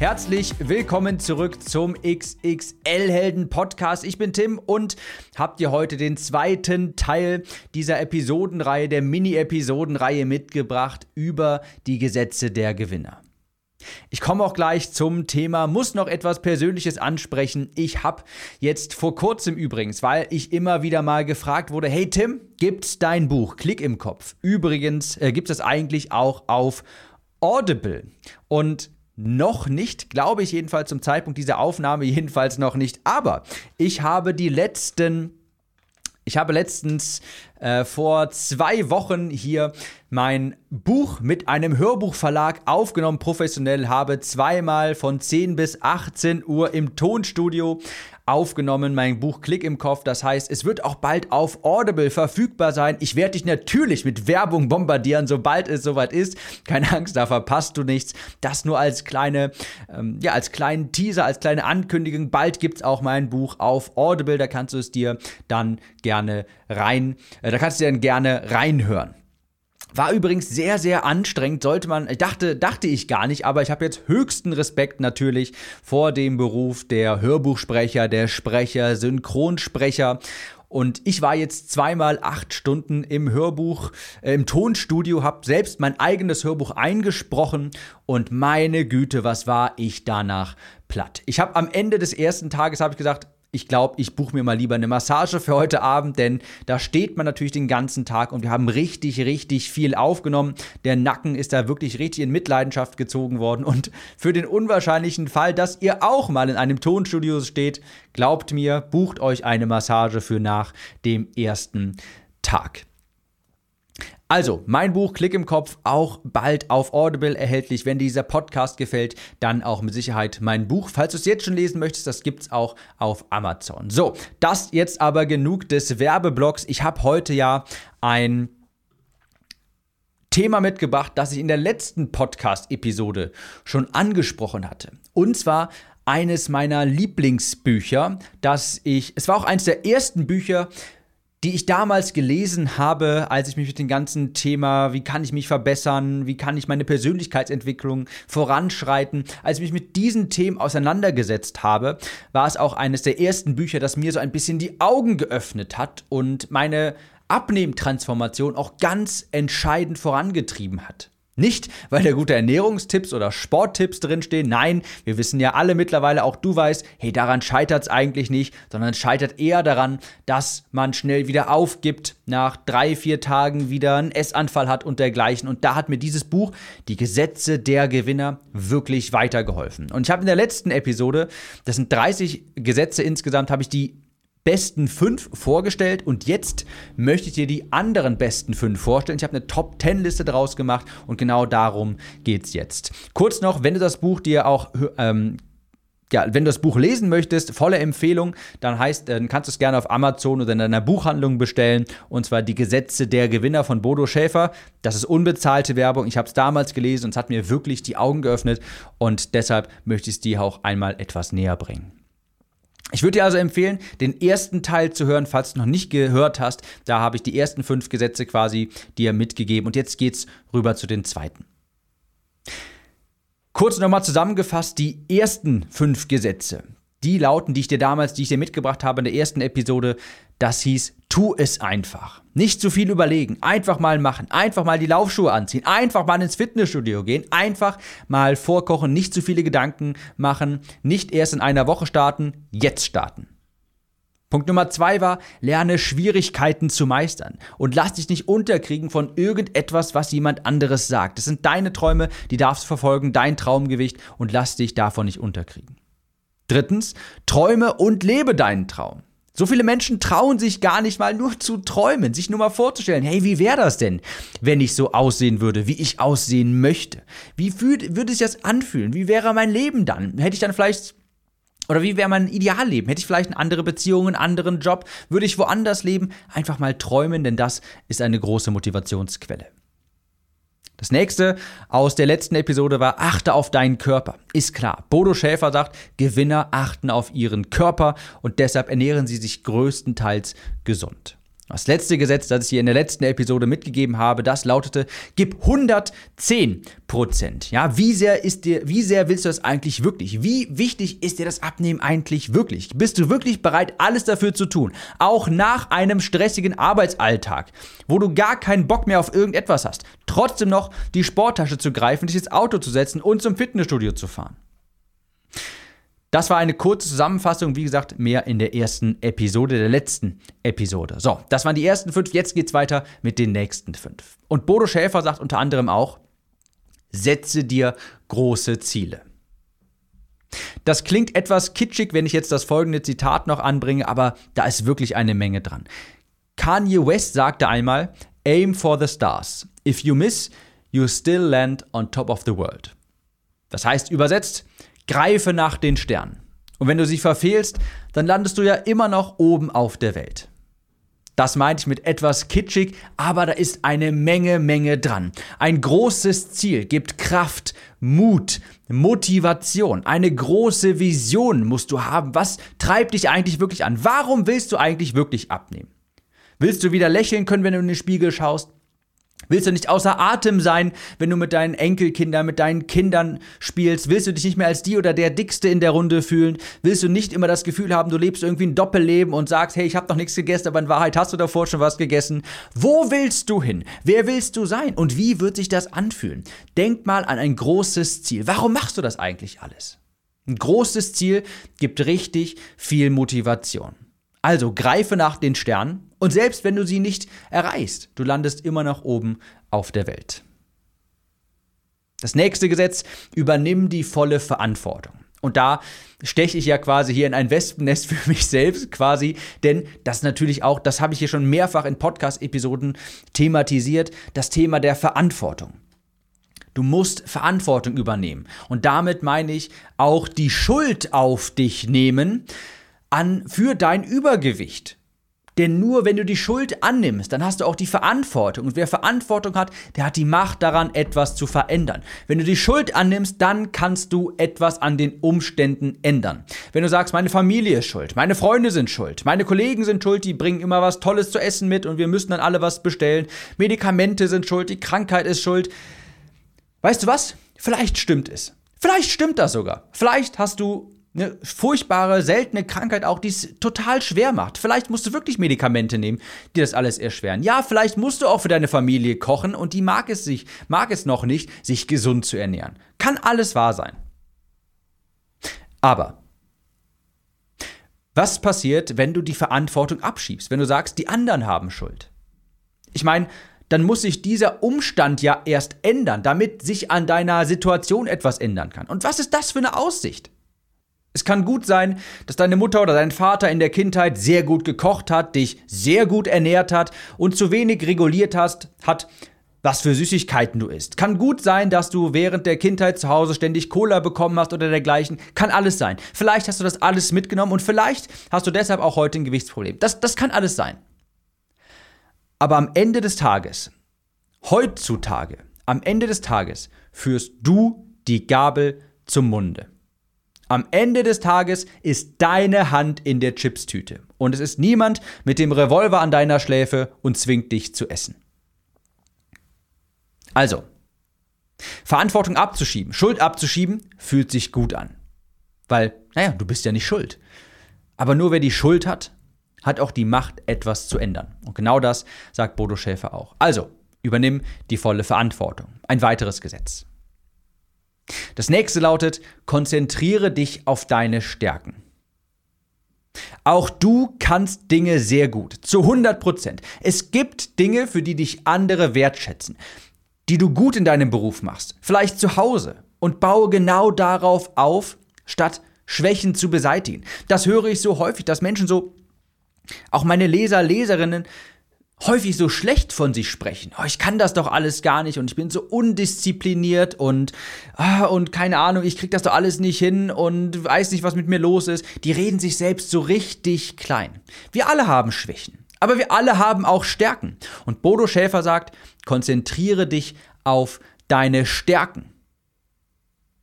Herzlich willkommen zurück zum XXL Helden Podcast. Ich bin Tim und habe dir heute den zweiten Teil dieser Episodenreihe, der Mini-Episodenreihe mitgebracht über die Gesetze der Gewinner. Ich komme auch gleich zum Thema, muss noch etwas Persönliches ansprechen. Ich habe jetzt vor kurzem übrigens, weil ich immer wieder mal gefragt wurde, hey Tim, gibt's dein Buch Klick im Kopf? Übrigens äh, gibt es eigentlich auch auf Audible. Und noch nicht, glaube ich jedenfalls zum Zeitpunkt dieser Aufnahme, jedenfalls noch nicht. Aber ich habe die letzten, ich habe letztens äh, vor zwei Wochen hier mein Buch mit einem Hörbuchverlag aufgenommen, professionell, habe zweimal von 10 bis 18 Uhr im Tonstudio aufgenommen, mein Buch Klick im Kopf. Das heißt, es wird auch bald auf Audible verfügbar sein. Ich werde dich natürlich mit Werbung bombardieren, sobald es soweit ist. Keine Angst, da verpasst du nichts. Das nur als kleine, ähm, ja, als kleinen Teaser, als kleine Ankündigung. Bald gibt es auch mein Buch auf Audible. Da kannst du es dir dann gerne rein, äh, da kannst du dann gerne reinhören. War übrigens sehr, sehr anstrengend, sollte man, dachte, dachte ich gar nicht, aber ich habe jetzt höchsten Respekt natürlich vor dem Beruf der Hörbuchsprecher, der Sprecher, Synchronsprecher. Und ich war jetzt zweimal acht Stunden im Hörbuch, äh, im Tonstudio, habe selbst mein eigenes Hörbuch eingesprochen und meine Güte, was war ich danach platt. Ich habe am Ende des ersten Tages habe ich gesagt, ich glaube, ich buche mir mal lieber eine Massage für heute Abend, denn da steht man natürlich den ganzen Tag und wir haben richtig, richtig viel aufgenommen. Der Nacken ist da wirklich richtig in Mitleidenschaft gezogen worden und für den unwahrscheinlichen Fall, dass ihr auch mal in einem Tonstudio steht, glaubt mir, bucht euch eine Massage für nach dem ersten Tag. Also, mein Buch Klick im Kopf auch bald auf Audible erhältlich. Wenn dir dieser Podcast gefällt, dann auch mit Sicherheit mein Buch. Falls du es jetzt schon lesen möchtest, das gibt es auch auf Amazon. So, das jetzt aber genug des Werbeblocks. Ich habe heute ja ein Thema mitgebracht, das ich in der letzten Podcast-Episode schon angesprochen hatte. Und zwar eines meiner Lieblingsbücher, das ich, es war auch eines der ersten Bücher, die ich damals gelesen habe, als ich mich mit dem ganzen Thema, wie kann ich mich verbessern, wie kann ich meine Persönlichkeitsentwicklung voranschreiten, als ich mich mit diesen Themen auseinandergesetzt habe, war es auch eines der ersten Bücher, das mir so ein bisschen die Augen geöffnet hat und meine Abnehmtransformation auch ganz entscheidend vorangetrieben hat. Nicht, weil da gute Ernährungstipps oder Sporttipps drinstehen. Nein, wir wissen ja alle mittlerweile, auch du weißt, hey, daran scheitert es eigentlich nicht, sondern es scheitert eher daran, dass man schnell wieder aufgibt, nach drei, vier Tagen wieder einen Essanfall hat und dergleichen. Und da hat mir dieses Buch, Die Gesetze der Gewinner, wirklich weitergeholfen. Und ich habe in der letzten Episode, das sind 30 Gesetze insgesamt, habe ich die besten fünf vorgestellt und jetzt möchte ich dir die anderen besten fünf vorstellen. Ich habe eine Top 10 Liste draus gemacht und genau darum geht es jetzt. Kurz noch, wenn du das Buch dir auch ähm, ja, wenn du das Buch lesen möchtest, volle Empfehlung, dann heißt, dann kannst du es gerne auf Amazon oder in deiner Buchhandlung bestellen. Und zwar die Gesetze der Gewinner von Bodo Schäfer. Das ist unbezahlte Werbung. Ich habe es damals gelesen und es hat mir wirklich die Augen geöffnet. Und deshalb möchte ich es dir auch einmal etwas näher bringen. Ich würde dir also empfehlen, den ersten Teil zu hören, falls du noch nicht gehört hast. Da habe ich die ersten fünf Gesetze quasi dir mitgegeben. Und jetzt geht's rüber zu den zweiten. Kurz nochmal zusammengefasst, die ersten fünf Gesetze, die lauten, die ich dir damals, die ich dir mitgebracht habe in der ersten Episode, das hieß, tu es einfach. Nicht zu viel überlegen, einfach mal machen, einfach mal die Laufschuhe anziehen, einfach mal ins Fitnessstudio gehen, einfach mal vorkochen, nicht zu viele Gedanken machen, nicht erst in einer Woche starten, jetzt starten. Punkt Nummer zwei war, lerne Schwierigkeiten zu meistern. Und lass dich nicht unterkriegen von irgendetwas, was jemand anderes sagt. Das sind deine Träume, die darfst du verfolgen, dein Traumgewicht. Und lass dich davon nicht unterkriegen. Drittens, träume und lebe deinen Traum. So viele Menschen trauen sich gar nicht mal nur zu träumen, sich nur mal vorzustellen, hey, wie wäre das denn, wenn ich so aussehen würde, wie ich aussehen möchte? Wie würde sich das anfühlen? Wie wäre mein Leben dann? Hätte ich dann vielleicht oder wie wäre mein Idealleben? Hätte ich vielleicht eine andere Beziehung, einen anderen Job? Würde ich woanders leben? Einfach mal träumen, denn das ist eine große Motivationsquelle. Das nächste aus der letzten Episode war, achte auf deinen Körper. Ist klar. Bodo Schäfer sagt, Gewinner achten auf ihren Körper und deshalb ernähren sie sich größtenteils gesund. Das letzte Gesetz, das ich hier in der letzten Episode mitgegeben habe, das lautete, gib 110 Prozent. Ja, wie sehr ist dir, wie sehr willst du das eigentlich wirklich? Wie wichtig ist dir das Abnehmen eigentlich wirklich? Bist du wirklich bereit, alles dafür zu tun? Auch nach einem stressigen Arbeitsalltag, wo du gar keinen Bock mehr auf irgendetwas hast, trotzdem noch die Sporttasche zu greifen, dich ins Auto zu setzen und zum Fitnessstudio zu fahren. Das war eine kurze Zusammenfassung, wie gesagt, mehr in der ersten Episode, der letzten Episode. So, das waren die ersten fünf, jetzt geht's weiter mit den nächsten fünf. Und Bodo Schäfer sagt unter anderem auch, setze dir große Ziele. Das klingt etwas kitschig, wenn ich jetzt das folgende Zitat noch anbringe, aber da ist wirklich eine Menge dran. Kanye West sagte einmal, Aim for the stars. If you miss, you still land on top of the world. Das heißt übersetzt, Greife nach den Sternen. Und wenn du sie verfehlst, dann landest du ja immer noch oben auf der Welt. Das meinte ich mit etwas kitschig, aber da ist eine Menge, Menge dran. Ein großes Ziel gibt Kraft, Mut, Motivation, eine große Vision musst du haben. Was treibt dich eigentlich wirklich an? Warum willst du eigentlich wirklich abnehmen? Willst du wieder lächeln können, wenn du in den Spiegel schaust? Willst du nicht außer Atem sein, wenn du mit deinen Enkelkindern, mit deinen Kindern spielst? Willst du dich nicht mehr als die oder der Dickste in der Runde fühlen? Willst du nicht immer das Gefühl haben, du lebst irgendwie ein Doppelleben und sagst, hey, ich habe noch nichts gegessen, aber in Wahrheit hast du davor schon was gegessen? Wo willst du hin? Wer willst du sein? Und wie wird sich das anfühlen? Denk mal an ein großes Ziel. Warum machst du das eigentlich alles? Ein großes Ziel gibt richtig viel Motivation. Also greife nach den Sternen und selbst wenn du sie nicht erreichst, du landest immer noch oben auf der Welt. Das nächste Gesetz, übernimm die volle Verantwortung. Und da steche ich ja quasi hier in ein Wespennest für mich selbst quasi, denn das natürlich auch, das habe ich hier schon mehrfach in Podcast-Episoden thematisiert, das Thema der Verantwortung. Du musst Verantwortung übernehmen. Und damit meine ich auch die Schuld auf dich nehmen an, für dein Übergewicht. Denn nur wenn du die Schuld annimmst, dann hast du auch die Verantwortung. Und wer Verantwortung hat, der hat die Macht daran, etwas zu verändern. Wenn du die Schuld annimmst, dann kannst du etwas an den Umständen ändern. Wenn du sagst, meine Familie ist schuld, meine Freunde sind schuld, meine Kollegen sind schuld, die bringen immer was Tolles zu essen mit und wir müssen dann alle was bestellen, Medikamente sind schuld, die Krankheit ist schuld. Weißt du was? Vielleicht stimmt es. Vielleicht stimmt das sogar. Vielleicht hast du eine furchtbare, seltene Krankheit auch, die es total schwer macht. Vielleicht musst du wirklich Medikamente nehmen, die das alles erschweren. Ja, vielleicht musst du auch für deine Familie kochen und die mag es sich, mag es noch nicht, sich gesund zu ernähren. Kann alles wahr sein. Aber was passiert, wenn du die Verantwortung abschiebst, wenn du sagst, die anderen haben Schuld? Ich meine, dann muss sich dieser Umstand ja erst ändern, damit sich an deiner Situation etwas ändern kann. Und was ist das für eine Aussicht? Es kann gut sein, dass deine Mutter oder dein Vater in der Kindheit sehr gut gekocht hat, dich sehr gut ernährt hat und zu wenig reguliert hast, hat, was für Süßigkeiten du isst. Kann gut sein, dass du während der Kindheit zu Hause ständig Cola bekommen hast oder dergleichen. Kann alles sein. Vielleicht hast du das alles mitgenommen und vielleicht hast du deshalb auch heute ein Gewichtsproblem. Das, das kann alles sein. Aber am Ende des Tages, heutzutage, am Ende des Tages führst du die Gabel zum Munde. Am Ende des Tages ist deine Hand in der Chipstüte und es ist niemand mit dem Revolver an deiner Schläfe und zwingt dich zu essen. Also, Verantwortung abzuschieben, Schuld abzuschieben, fühlt sich gut an. Weil, naja, du bist ja nicht schuld. Aber nur wer die Schuld hat, hat auch die Macht, etwas zu ändern. Und genau das sagt Bodo Schäfer auch. Also, übernimm die volle Verantwortung. Ein weiteres Gesetz. Das nächste lautet, konzentriere dich auf deine Stärken. Auch du kannst Dinge sehr gut, zu 100 Prozent. Es gibt Dinge, für die dich andere wertschätzen, die du gut in deinem Beruf machst, vielleicht zu Hause, und baue genau darauf auf, statt Schwächen zu beseitigen. Das höre ich so häufig, dass Menschen so auch meine Leser, Leserinnen häufig so schlecht von sich sprechen. Oh, ich kann das doch alles gar nicht und ich bin so undiszipliniert und ah, und keine Ahnung, ich krieg das doch alles nicht hin und weiß nicht, was mit mir los ist. Die reden sich selbst so richtig klein. Wir alle haben Schwächen, aber wir alle haben auch Stärken. Und Bodo Schäfer sagt, konzentriere dich auf deine Stärken.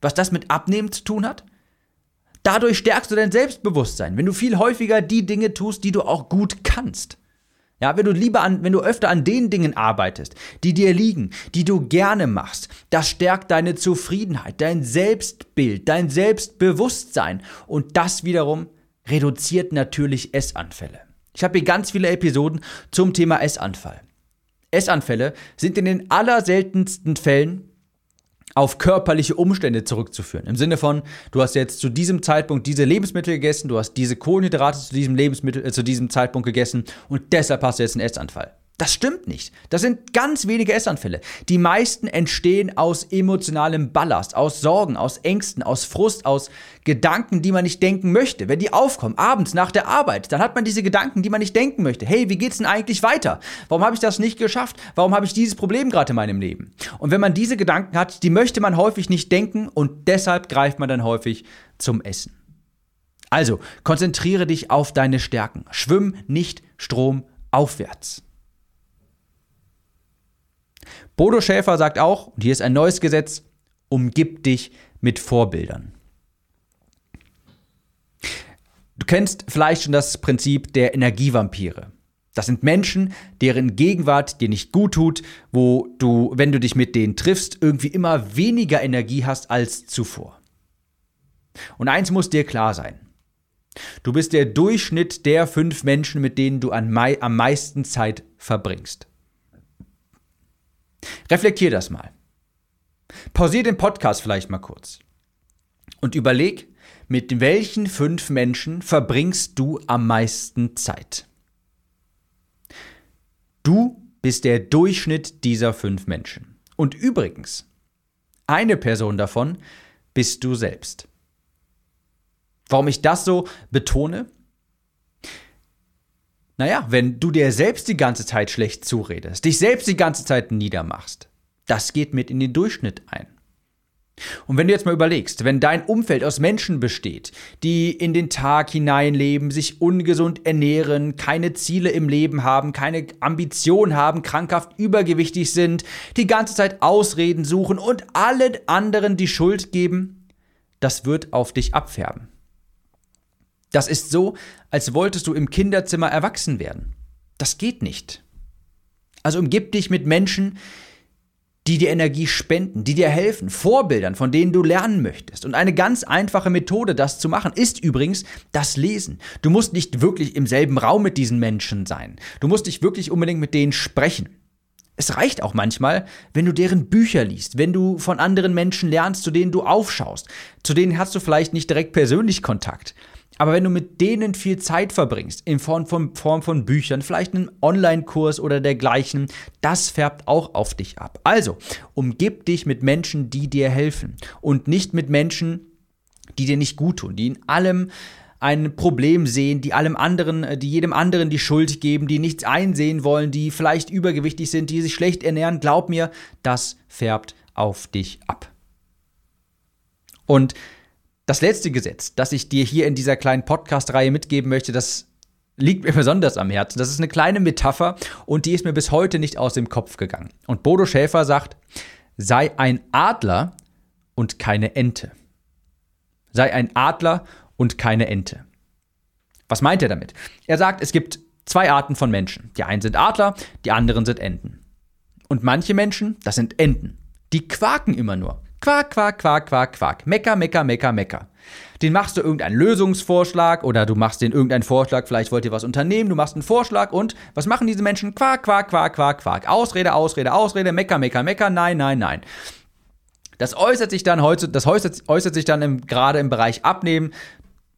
Was das mit Abnehmen zu tun hat? Dadurch stärkst du dein Selbstbewusstsein, wenn du viel häufiger die Dinge tust, die du auch gut kannst. Ja, wenn du lieber an, wenn du öfter an den Dingen arbeitest, die dir liegen, die du gerne machst, das stärkt deine Zufriedenheit, dein Selbstbild, dein Selbstbewusstsein und das wiederum reduziert natürlich Essanfälle. Ich habe hier ganz viele Episoden zum Thema Essanfall. Essanfälle sind in den allerseltensten Fällen auf körperliche Umstände zurückzuführen. Im Sinne von, du hast jetzt zu diesem Zeitpunkt diese Lebensmittel gegessen, du hast diese Kohlenhydrate zu diesem Lebensmittel, äh, zu diesem Zeitpunkt gegessen und deshalb hast du jetzt einen Essanfall. Das stimmt nicht. Das sind ganz wenige Essanfälle. Die meisten entstehen aus emotionalem Ballast, aus Sorgen, aus Ängsten, aus Frust, aus Gedanken, die man nicht denken möchte. Wenn die aufkommen, abends nach der Arbeit, dann hat man diese Gedanken, die man nicht denken möchte. Hey, wie geht's denn eigentlich weiter? Warum habe ich das nicht geschafft? Warum habe ich dieses Problem gerade in meinem Leben? Und wenn man diese Gedanken hat, die möchte man häufig nicht denken und deshalb greift man dann häufig zum Essen. Also, konzentriere dich auf deine Stärken. Schwimm nicht stromaufwärts. Bodo Schäfer sagt auch, und hier ist ein neues Gesetz, umgib dich mit Vorbildern. Du kennst vielleicht schon das Prinzip der Energievampire. Das sind Menschen, deren Gegenwart dir nicht gut tut, wo du, wenn du dich mit denen triffst, irgendwie immer weniger Energie hast als zuvor. Und eins muss dir klar sein. Du bist der Durchschnitt der fünf Menschen, mit denen du am meisten Zeit verbringst. Reflektier das mal. Pausier den Podcast vielleicht mal kurz und überleg, mit welchen fünf Menschen verbringst du am meisten Zeit? Du bist der Durchschnitt dieser fünf Menschen. Und übrigens, eine Person davon bist du selbst. Warum ich das so betone? Naja, wenn du dir selbst die ganze Zeit schlecht zuredest, dich selbst die ganze Zeit niedermachst, das geht mit in den Durchschnitt ein. Und wenn du jetzt mal überlegst, wenn dein Umfeld aus Menschen besteht, die in den Tag hineinleben, sich ungesund ernähren, keine Ziele im Leben haben, keine Ambition haben, krankhaft übergewichtig sind, die ganze Zeit Ausreden suchen und allen anderen die Schuld geben, das wird auf dich abfärben. Das ist so, als wolltest du im Kinderzimmer erwachsen werden. Das geht nicht. Also umgib dich mit Menschen, die dir Energie spenden, die dir helfen, Vorbildern, von denen du lernen möchtest. Und eine ganz einfache Methode, das zu machen, ist übrigens das Lesen. Du musst nicht wirklich im selben Raum mit diesen Menschen sein. Du musst nicht wirklich unbedingt mit denen sprechen. Es reicht auch manchmal, wenn du deren Bücher liest, wenn du von anderen Menschen lernst, zu denen du aufschaust. Zu denen hast du vielleicht nicht direkt persönlich Kontakt. Aber wenn du mit denen viel Zeit verbringst, in Form von, Form von Büchern, vielleicht einem Online-Kurs oder dergleichen, das färbt auch auf dich ab. Also, umgib dich mit Menschen, die dir helfen und nicht mit Menschen, die dir nicht gut tun, die in allem ein Problem sehen, die allem anderen, äh, die jedem anderen die Schuld geben, die nichts einsehen wollen, die vielleicht übergewichtig sind, die sich schlecht ernähren, glaub mir, das färbt auf dich ab. Und das letzte Gesetz, das ich dir hier in dieser kleinen Podcast-Reihe mitgeben möchte, das liegt mir besonders am Herzen. Das ist eine kleine Metapher und die ist mir bis heute nicht aus dem Kopf gegangen. Und Bodo Schäfer sagt, sei ein Adler und keine Ente. Sei ein Adler und keine Ente. Was meint er damit? Er sagt, es gibt zwei Arten von Menschen. Die einen sind Adler, die anderen sind Enten. Und manche Menschen, das sind Enten. Die quaken immer nur. Quack, quack, quack, quack, quack. Mecker, mecker, mecker, mecker. Den machst du irgendeinen Lösungsvorschlag oder du machst den irgendeinen Vorschlag, vielleicht wollt ihr was unternehmen, du machst einen Vorschlag und was machen diese Menschen? Quack, quack, quack, quack, quack. Ausrede, Ausrede, Ausrede, mecker, mecker, mecker, nein, nein, nein. Das äußert sich dann heute, das äußert, äußert sich dann im, gerade im Bereich Abnehmen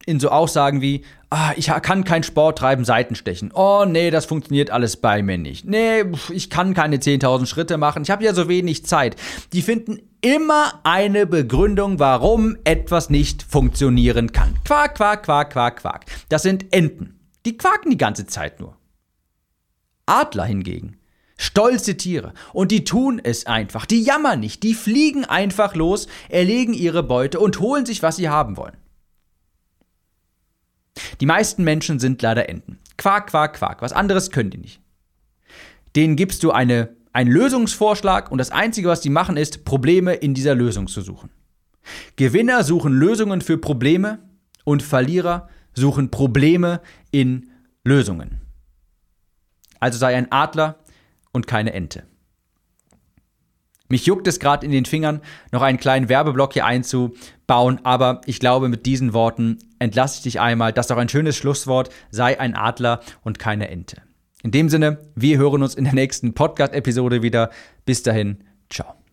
in so Aussagen wie, ah, ich kann keinen Sport treiben, Seitenstechen. Oh, nee, das funktioniert alles bei mir nicht. Nee, ich kann keine 10.000 Schritte machen. Ich habe ja so wenig Zeit. Die finden immer eine Begründung, warum etwas nicht funktionieren kann. Quack, quack, quack, quack, quack. Das sind Enten. Die quaken die ganze Zeit nur. Adler hingegen, stolze Tiere, und die tun es einfach, die jammern nicht, die fliegen einfach los, erlegen ihre Beute und holen sich, was sie haben wollen. Die meisten Menschen sind leider Enten. Quark, Quark, Quark, was anderes können die nicht. Denen gibst du eine, einen Lösungsvorschlag und das Einzige, was die machen, ist, Probleme in dieser Lösung zu suchen. Gewinner suchen Lösungen für Probleme und Verlierer suchen Probleme in Lösungen. Also sei ein Adler und keine Ente. Mich juckt es gerade in den Fingern, noch einen kleinen Werbeblock hier einzubauen, aber ich glaube, mit diesen Worten entlasse ich dich einmal. Das ist auch ein schönes Schlusswort. Sei ein Adler und keine Ente. In dem Sinne, wir hören uns in der nächsten Podcast-Episode wieder. Bis dahin, ciao.